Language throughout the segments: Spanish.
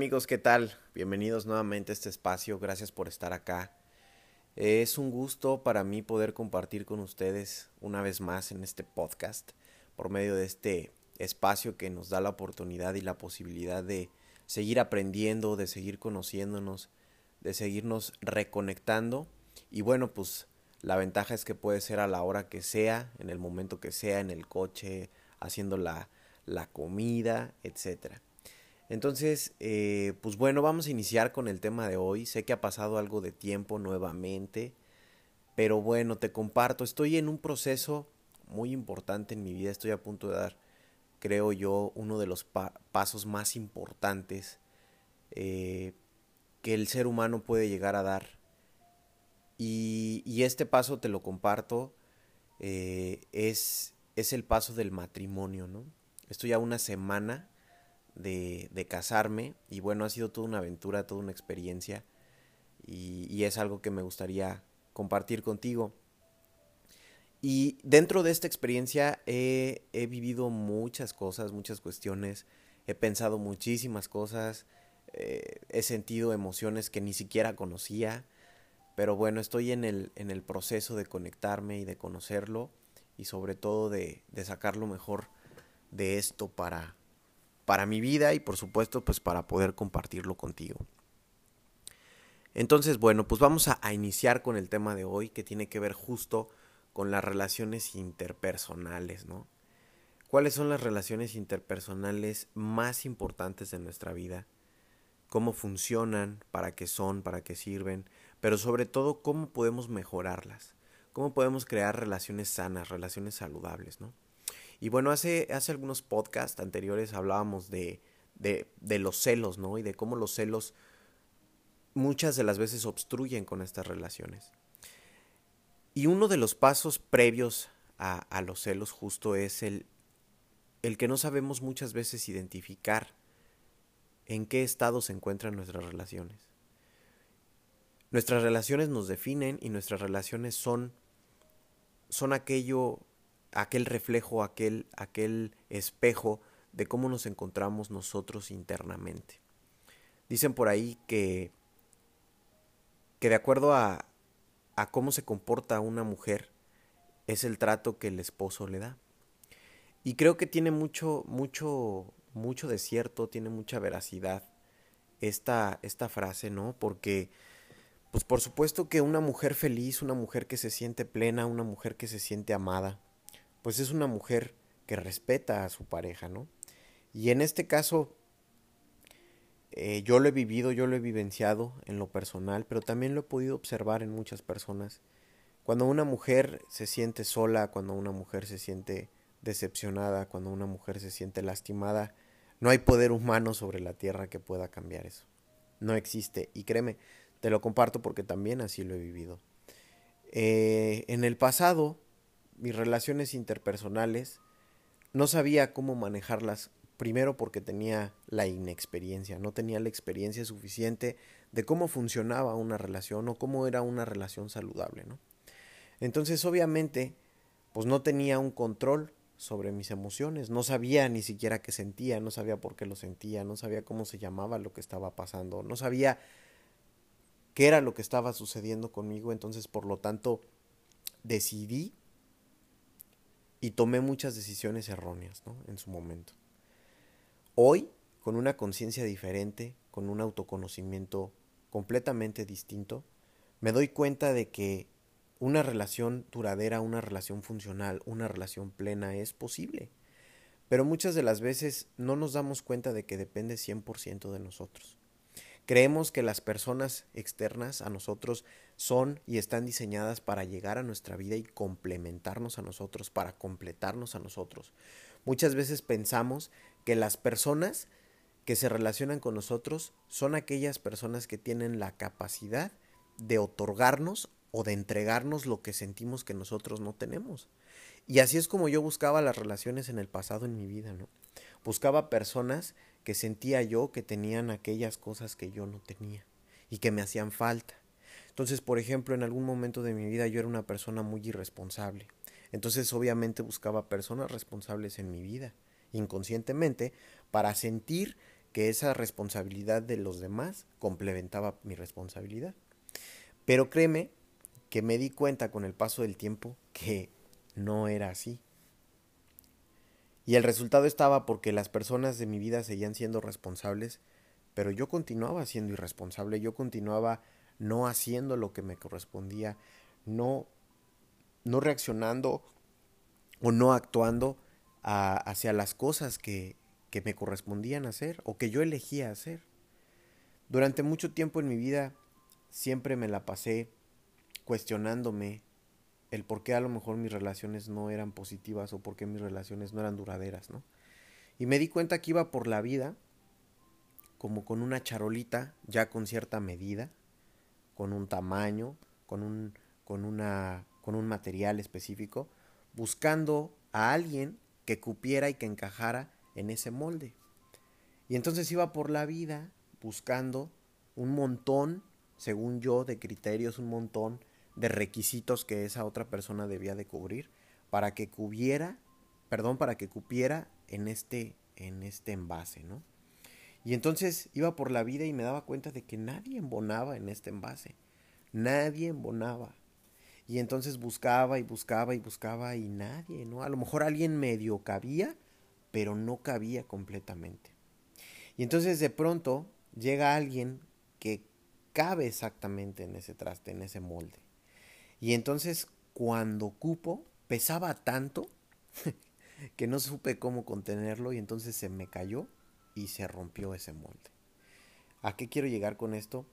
amigos, ¿qué tal? Bienvenidos nuevamente a este espacio, gracias por estar acá. Es un gusto para mí poder compartir con ustedes una vez más en este podcast por medio de este espacio que nos da la oportunidad y la posibilidad de seguir aprendiendo, de seguir conociéndonos, de seguirnos reconectando y bueno, pues la ventaja es que puede ser a la hora que sea, en el momento que sea, en el coche, haciendo la, la comida, etcétera. Entonces, eh, pues bueno, vamos a iniciar con el tema de hoy. Sé que ha pasado algo de tiempo nuevamente, pero bueno, te comparto, estoy en un proceso muy importante en mi vida, estoy a punto de dar, creo yo, uno de los pasos más importantes eh, que el ser humano puede llegar a dar. Y, este paso te lo comparto, eh, es, es el paso del matrimonio, ¿no? Estoy a una semana de, casarme. Y bueno, ha sido toda una aventura, toda una experiencia. Y, es algo que me gustaría compartir contigo. Y dentro de esta experiencia he, vivido muchas cosas, muchas cuestiones, he pensado muchísimas cosas, eh, he sentido emociones que ni siquiera conocía, pero bueno, estoy en el, en el proceso de conectarme y de conocerlo. Y sobre todo de, de sacar lo mejor de esto para, para mi vida y por supuesto pues para poder compartirlo contigo. Entonces bueno, pues vamos a, iniciar con el tema de hoy que tiene que ver justo con las relaciones interpersonales, ¿no? ¿Cuáles son las relaciones interpersonales más importantes de nuestra vida? ¿Cómo funcionan? ¿Para qué son? ¿Para qué sirven? Pero sobre todo, ¿cómo podemos mejorarlas? ¿Cómo podemos crear relaciones sanas, relaciones saludables, ¿no? Y bueno, hace, hace algunos podcasts anteriores hablábamos de, de, los celos, ¿no? Y de cómo los celos muchas de las veces obstruyen con estas relaciones. Y uno de los pasos previos a, a, los celos justo es el, el que no sabemos muchas veces identificar en qué estado se encuentran nuestras relaciones. Nuestras relaciones nos definen y nuestras relaciones son, son aquello aquel reflejo, aquel, aquel espejo de cómo nos encontramos nosotros internamente. Dicen por ahí que, que de acuerdo a, a cómo se comporta una mujer, es el trato que el esposo le da. Y creo que tiene mucho, mucho, mucho de cierto, tiene mucha veracidad esta, esta frase, ¿no? Porque, pues por supuesto que una mujer feliz, una mujer que se siente plena, una mujer que se siente amada, pues es una mujer que respeta a su pareja, ¿no? Y en este caso, eh, yo lo he vivido, yo lo he vivenciado en lo personal, pero también lo he podido observar en muchas personas. Cuando una mujer se siente sola, cuando una mujer se siente decepcionada, cuando una mujer se siente lastimada, no hay poder humano sobre la tierra que pueda cambiar eso. No existe. Y créeme, te lo comparto porque también así lo he vivido. Eh, en el pasado, mis relaciones interpersonales, no sabía cómo manejarlas, primero porque tenía la inexperiencia, no tenía la experiencia suficiente de cómo funcionaba una relación o cómo era una relación saludable, ¿no? Entonces, obviamente, pues no tenía un control sobre mis emociones, no sabía ni siquiera qué sentía, no sabía por qué lo sentía, no sabía cómo se llamaba lo que estaba pasando, no sabía qué era lo que estaba sucediendo conmigo, entonces por lo tanto decidí y tomé muchas decisiones erróneas ¿no? en su momento. Hoy, con una conciencia diferente, con un autoconocimiento completamente distinto, me doy cuenta de que una relación duradera, una relación funcional, una relación plena es posible. Pero muchas de las veces no nos damos cuenta de que depende 100% de nosotros. Creemos que las personas externas a nosotros son y están diseñadas para llegar a nuestra vida y complementarnos a nosotros, para completarnos a nosotros. Muchas veces pensamos que las personas que se relacionan con nosotros son aquellas personas que tienen la capacidad de otorgarnos o de entregarnos lo que sentimos que nosotros no tenemos. Y así es como yo buscaba las relaciones en el pasado en mi vida, ¿no? Buscaba personas que sentía yo que tenían aquellas cosas que yo no tenía y que me hacían falta. Entonces, por ejemplo, en algún momento de mi vida yo era una persona muy irresponsable. Entonces, obviamente buscaba personas responsables en mi vida, inconscientemente, para sentir que esa responsabilidad de los demás complementaba mi responsabilidad. Pero créeme que me di cuenta con el paso del tiempo que no era así. Y el resultado estaba porque las personas de mi vida seguían siendo responsables, pero yo continuaba siendo irresponsable, yo continuaba no haciendo lo que me correspondía, no, no reaccionando o no actuando hacia las cosas que, que me correspondían hacer o que yo elegía hacer. Durante mucho tiempo en mi vida siempre me la pasé cuestionándome el por qué a lo mejor mis relaciones no eran positivas o por qué mis relaciones no eran duraderas, ¿no? Y me di cuenta que iba por la vida como con una charolita ya con cierta medida, con un tamaño, con un, con una, con un material específico, buscando a alguien que cupiera y que encajara en ese molde. Y entonces iba por la vida buscando un montón, según yo, de criterios, un montón de requisitos que esa otra persona debía de cubrir para que cubiera, perdón, para que cupiera en este, en este envase, ¿no? Y entonces iba por la vida y me daba cuenta de que nadie embonaba en este envase. Nadie embonaba. Y entonces buscaba y buscaba y buscaba y nadie, ¿no? A lo mejor alguien medio cabía, pero no cabía completamente. Y entonces de pronto llega alguien que cabe exactamente en ese traste, en ese molde. Y entonces cuando cupo, pesaba tanto que no supe cómo contenerlo y entonces se me cayó y se rompió ese molde. ¿A qué quiero llegar con esto?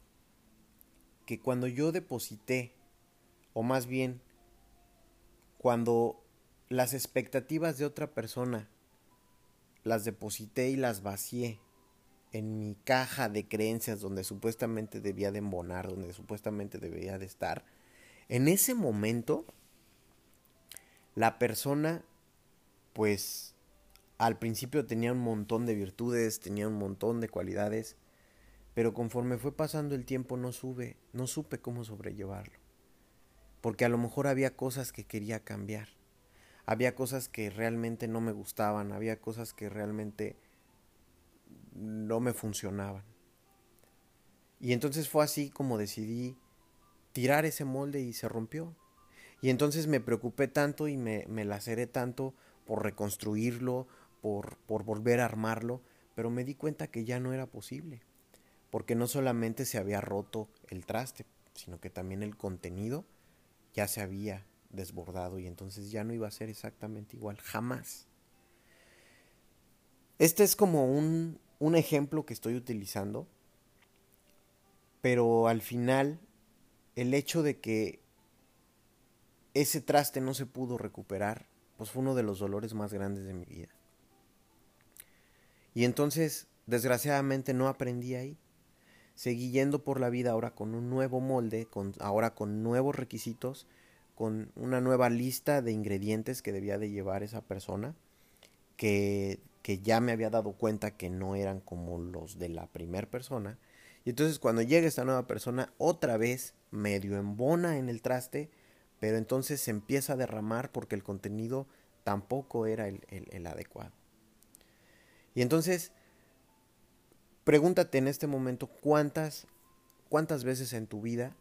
Que cuando yo deposité, o más bien, cuando las expectativas de otra persona las deposité y las vacié en mi caja de creencias donde supuestamente debía de embonar, donde supuestamente debía de estar, en ese momento la persona pues al principio tenía un montón de virtudes, tenía un montón de cualidades, pero conforme fue pasando el tiempo no sube, no supe cómo sobrellevarlo. Porque a lo mejor había cosas que quería cambiar había cosas que realmente no me gustaban, había cosas que realmente no me funcionaban. Y entonces fue así como decidí tirar ese molde y se rompió. Y entonces me preocupé tanto y me, me laceré tanto por reconstruirlo, por, por volver a armarlo, pero me di cuenta que ya no era posible. Porque no solamente se había roto el traste, sino que también el contenido ya se había desbordado y entonces ya no iba a ser exactamente igual, jamás. Este es como un, un ejemplo que estoy utilizando, pero al final el hecho de que ese traste no se pudo recuperar, pues fue uno de los dolores más grandes de mi vida. Y entonces, desgraciadamente, no aprendí ahí. Seguí yendo por la vida ahora con un nuevo molde, con, ahora con nuevos requisitos, con una nueva lista de ingredientes que debía de llevar esa persona, que, que ya me había dado cuenta que no eran como los de la primera persona. Y entonces cuando llega esta nueva persona, otra vez medio embona en el traste, pero entonces se empieza a derramar porque el contenido tampoco era el, el adecuado. Y entonces, pregúntate en este momento cuántas, cuántas veces en tu vida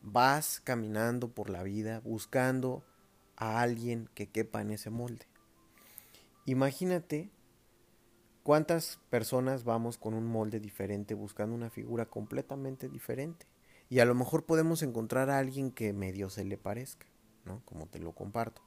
vas caminando por la vida buscando a alguien que quepa en ese molde. Imagínate cuántas personas vamos con un molde diferente buscando una figura completamente diferente. Y a lo mejor podemos encontrar a alguien que medio se le parezca, ¿no? Como te lo comparto.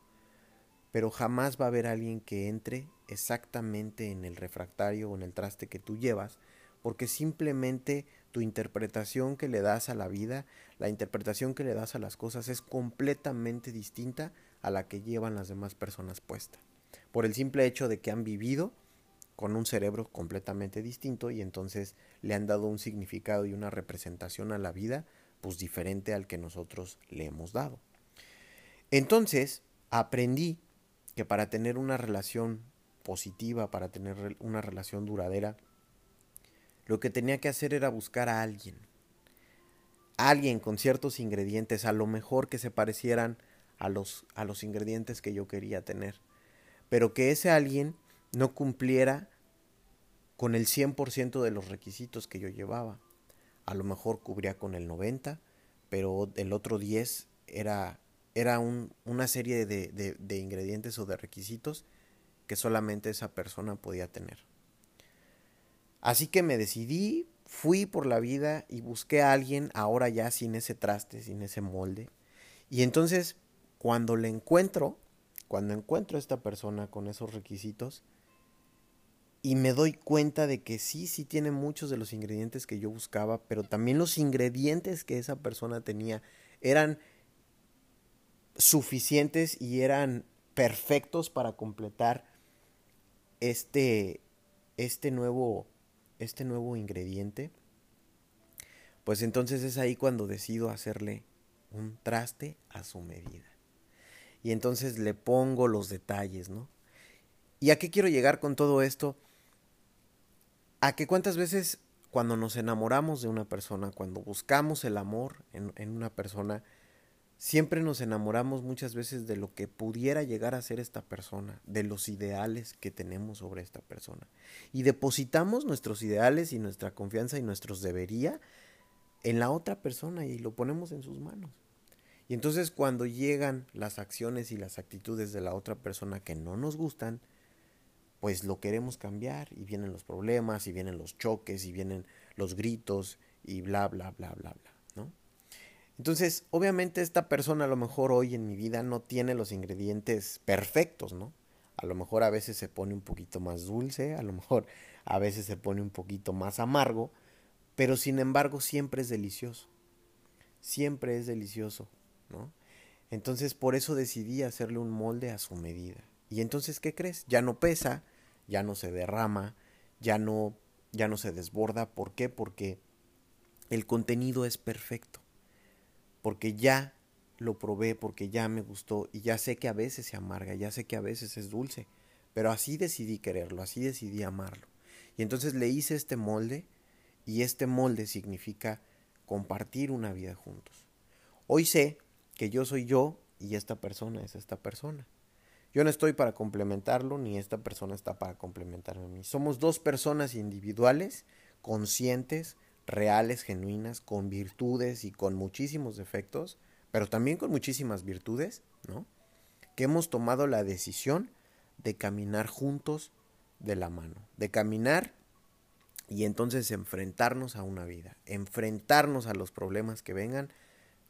Pero jamás va a haber alguien que entre exactamente en el refractario o en el traste que tú llevas, porque simplemente tu interpretación que le das a la vida, la interpretación que le das a las cosas es completamente distinta a la que llevan las demás personas puesta. Por el simple hecho de que han vivido con un cerebro completamente distinto y entonces le han dado un significado y una representación a la vida pues diferente al que nosotros le hemos dado. Entonces aprendí que para tener una relación positiva, para tener una relación duradera, lo que tenía que hacer era buscar a alguien. Alguien con ciertos ingredientes, a lo mejor que se parecieran a los, a los ingredientes que yo quería tener. Pero que ese alguien no cumpliera con el 100% de los requisitos que yo llevaba. A lo mejor cubría con el 90%, pero el otro 10% era, era una serie de, de ingredientes o de requisitos que solamente esa persona podía tener. Así que me decidí, fui por la vida y busqué a alguien ahora ya sin ese traste, sin ese molde. Y entonces, cuando le encuentro, cuando encuentro a esta persona con esos requisitos, y me doy cuenta de que sí, sí tiene muchos de los ingredientes que yo buscaba, pero también los ingredientes que esa persona tenía eran suficientes y eran perfectos para completar este, este, nuevo, este nuevo ingrediente. Pues entonces es ahí cuando decido hacerle un traste a su medida. Y entonces le pongo los detalles, ¿no? ¿Y a qué quiero llegar con todo esto? A que cuántas veces cuando nos enamoramos de una persona, cuando buscamos el amor en, en, una persona, siempre nos enamoramos muchas veces de lo que pudiera llegar a ser esta persona, de los ideales que tenemos sobre esta persona. Y depositamos nuestros ideales y nuestra confianza y nuestros debería en la otra persona y lo ponemos en sus manos. Y entonces cuando llegan las acciones y las actitudes de la otra persona que no nos gustan, pues lo queremos cambiar y vienen los problemas y vienen los choques y vienen los gritos y bla, bla, bla, bla, bla, ¿no? Entonces, obviamente esta persona a lo mejor hoy en mi vida no tiene los ingredientes perfectos, ¿no? A lo mejor a veces se pone un poquito más dulce, a lo mejor a veces se pone un poquito más amargo, pero sin embargo siempre es delicioso. Siempre es delicioso, ¿no? Entonces por eso decidí hacerle un molde a su medida. Y entonces, ¿qué crees? Ya no pesa, ya no se derrama, ya no, ya no se desborda. ¿Por qué? Porque el contenido es perfecto. Porque ya lo probé, porque ya me gustó y ya sé que a veces se amarga, ya sé que a veces es dulce. Pero así decidí quererlo, así decidí amarlo. Y entonces le hice este molde y este molde significa compartir una vida juntos. Hoy sé que yo soy yo y esta persona es esta persona. Yo no estoy para complementarlo, ni esta persona está para complementarme a mí. Somos dos personas individuales, conscientes, reales, genuinas, con virtudes y con muchísimos defectos, pero también con muchísimas virtudes, ¿no? Que hemos tomado la decisión de caminar juntos de la mano, de caminar y entonces enfrentarnos a una vida, enfrentarnos a los problemas que vengan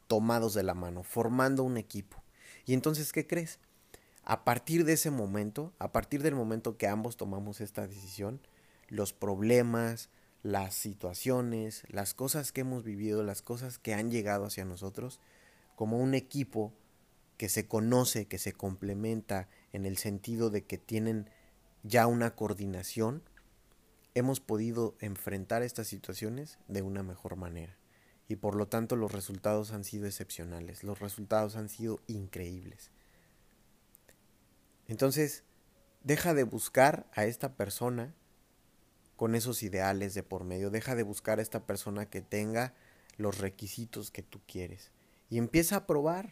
tomados de la mano, formando un equipo. Y entonces, ¿qué crees? A partir de ese momento, a partir del momento que ambos tomamos esta decisión, los problemas, las situaciones, las cosas que hemos vivido, las cosas que han llegado hacia nosotros, como un equipo que se conoce, que se complementa en el sentido de que tienen ya una coordinación, hemos podido enfrentar estas situaciones de una mejor manera. Y por lo tanto los resultados han sido excepcionales, los resultados han sido increíbles. Entonces, deja de buscar a esta persona con esos ideales de por medio, deja de buscar a esta persona que tenga los requisitos que tú quieres y empieza a probar,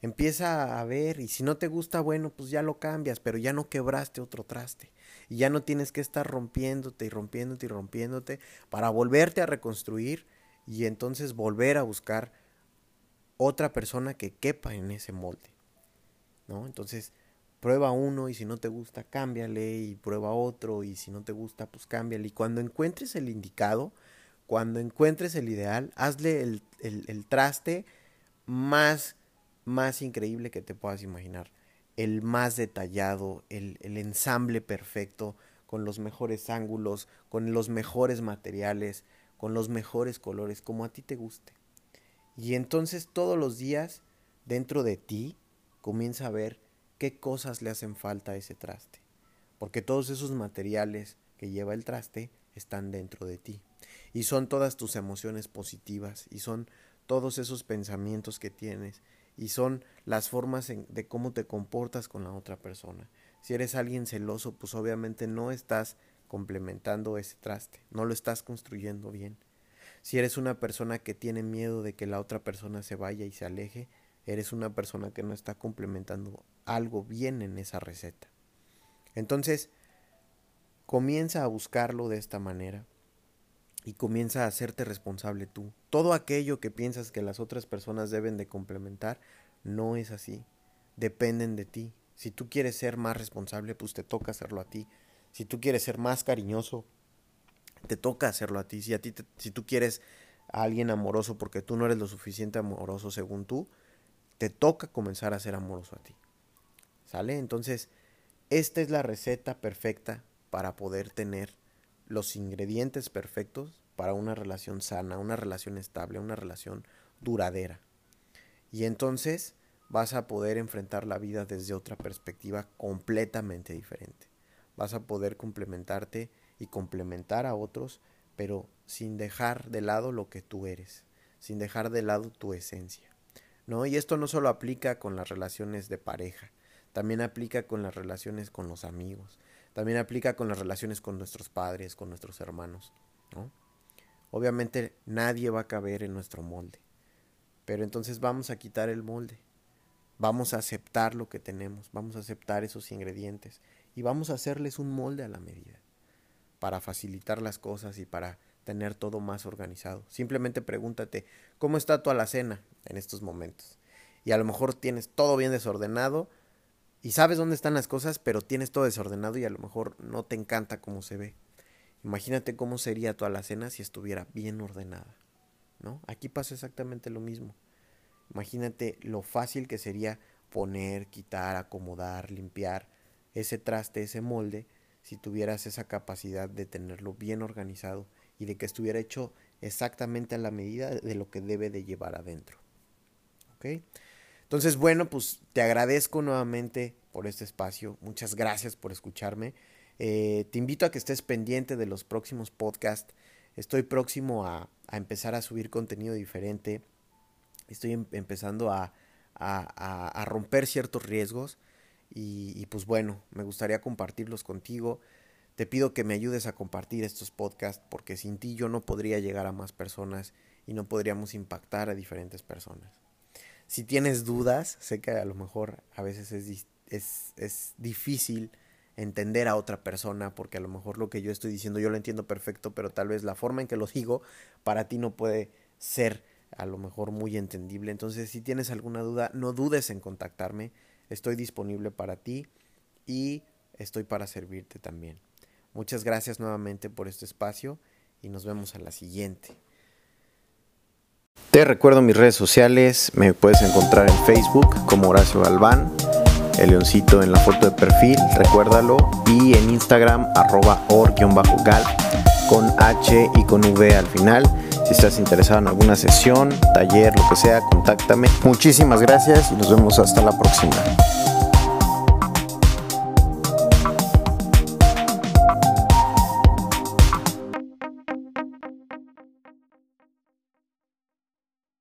empieza a ver y si no te gusta, bueno, pues ya lo cambias, pero ya no quebraste otro traste y ya no tienes que estar rompiéndote y rompiéndote y rompiéndote para volverte a reconstruir y entonces volver a buscar otra persona que quepa en ese molde. ¿No? Entonces, prueba uno y si no te gusta, cámbiale y prueba otro y si no te gusta, pues cámbiale. Y cuando encuentres el indicado, cuando encuentres el ideal, hazle el, el, traste más, más increíble que te puedas imaginar. El más detallado, el, el ensamble perfecto, con los mejores ángulos, con los mejores materiales, con los mejores colores, como a ti te guste. Y entonces todos los días, dentro de ti, comienza a ver qué cosas le hacen falta a ese traste. Porque todos esos materiales que lleva el traste están dentro de ti. Y son todas tus emociones positivas, y son todos esos pensamientos que tienes, y son las formas de cómo te comportas con la otra persona. Si eres alguien celoso, pues obviamente no estás complementando ese traste, no lo estás construyendo bien. Si eres una persona que tiene miedo de que la otra persona se vaya y se aleje, eres una persona que no está complementando algo bien en esa receta. Entonces, comienza a buscarlo de esta manera y comienza a hacerte responsable tú. Todo aquello que piensas que las otras personas deben de complementar, no es así. Dependen de ti. Si tú quieres ser más responsable, pues te toca hacerlo a ti. Si tú quieres ser más cariñoso, te toca hacerlo a ti. Si, a ti si tú quieres a alguien amoroso porque tú no eres lo suficiente amoroso según tú, te toca comenzar a ser amoroso a ti. ¿Sale? Entonces, esta es la receta perfecta para poder tener los ingredientes perfectos para una relación sana, una relación estable, una relación duradera. Y entonces vas a poder enfrentar la vida desde otra perspectiva completamente diferente. Vas a poder complementarte y complementar a otros, pero sin dejar de lado lo que tú eres, sin dejar de lado tu esencia. ¿No? Y esto no solo aplica con las relaciones de pareja, también aplica con las relaciones con los amigos, también aplica con las relaciones con nuestros padres, con nuestros hermanos. ¿no? Obviamente nadie va a caber en nuestro molde, pero entonces vamos a quitar el molde, vamos a aceptar lo que tenemos, vamos a aceptar esos ingredientes y vamos a hacerles un molde a la medida para facilitar las cosas y para tener todo más organizado. Simplemente pregúntate, ¿cómo está tu alacena en estos momentos? Y a lo mejor tienes todo bien desordenado y sabes dónde están las cosas, pero tienes todo desordenado y a lo mejor no te encanta cómo se ve. Imagínate cómo sería tu alacena si estuviera bien ordenada, ¿no? Aquí pasa exactamente lo mismo. Imagínate lo fácil que sería poner, quitar, acomodar, limpiar ese traste, ese molde, si tuvieras esa capacidad de tenerlo bien organizado y de que estuviera hecho exactamente a la medida de lo que debe de llevar adentro. ¿Ok? Entonces, bueno, pues te agradezco nuevamente por este espacio. Muchas gracias por escucharme. Eh, te invito a que estés pendiente de los próximos podcasts. Estoy próximo a, empezar a subir contenido diferente. Estoy em, empezando a, romper ciertos riesgos. Y, pues bueno, me gustaría compartirlos contigo. Te pido que me ayudes a compartir estos podcasts porque sin ti yo no podría llegar a más personas y no podríamos impactar a diferentes personas. Si tienes dudas, sé que a lo mejor a veces es, es, es difícil entender a otra persona, porque a lo mejor lo que yo estoy diciendo yo lo entiendo perfecto, pero tal vez la forma en que lo digo para ti no puede ser a lo mejor muy entendible. Entonces, si tienes alguna duda, no dudes en contactarme. Estoy disponible para ti y estoy para servirte también. Muchas gracias nuevamente por este espacio y nos vemos a la siguiente. Te recuerdo mis redes sociales, me puedes encontrar en Facebook como Horacio Galván, el leoncito en la foto de perfil, recuérdalo, y en Instagram arroba or-gal con H y con V al final. Si estás interesado en alguna sesión, taller, lo que sea, contáctame. Muchísimas gracias y nos vemos hasta la próxima.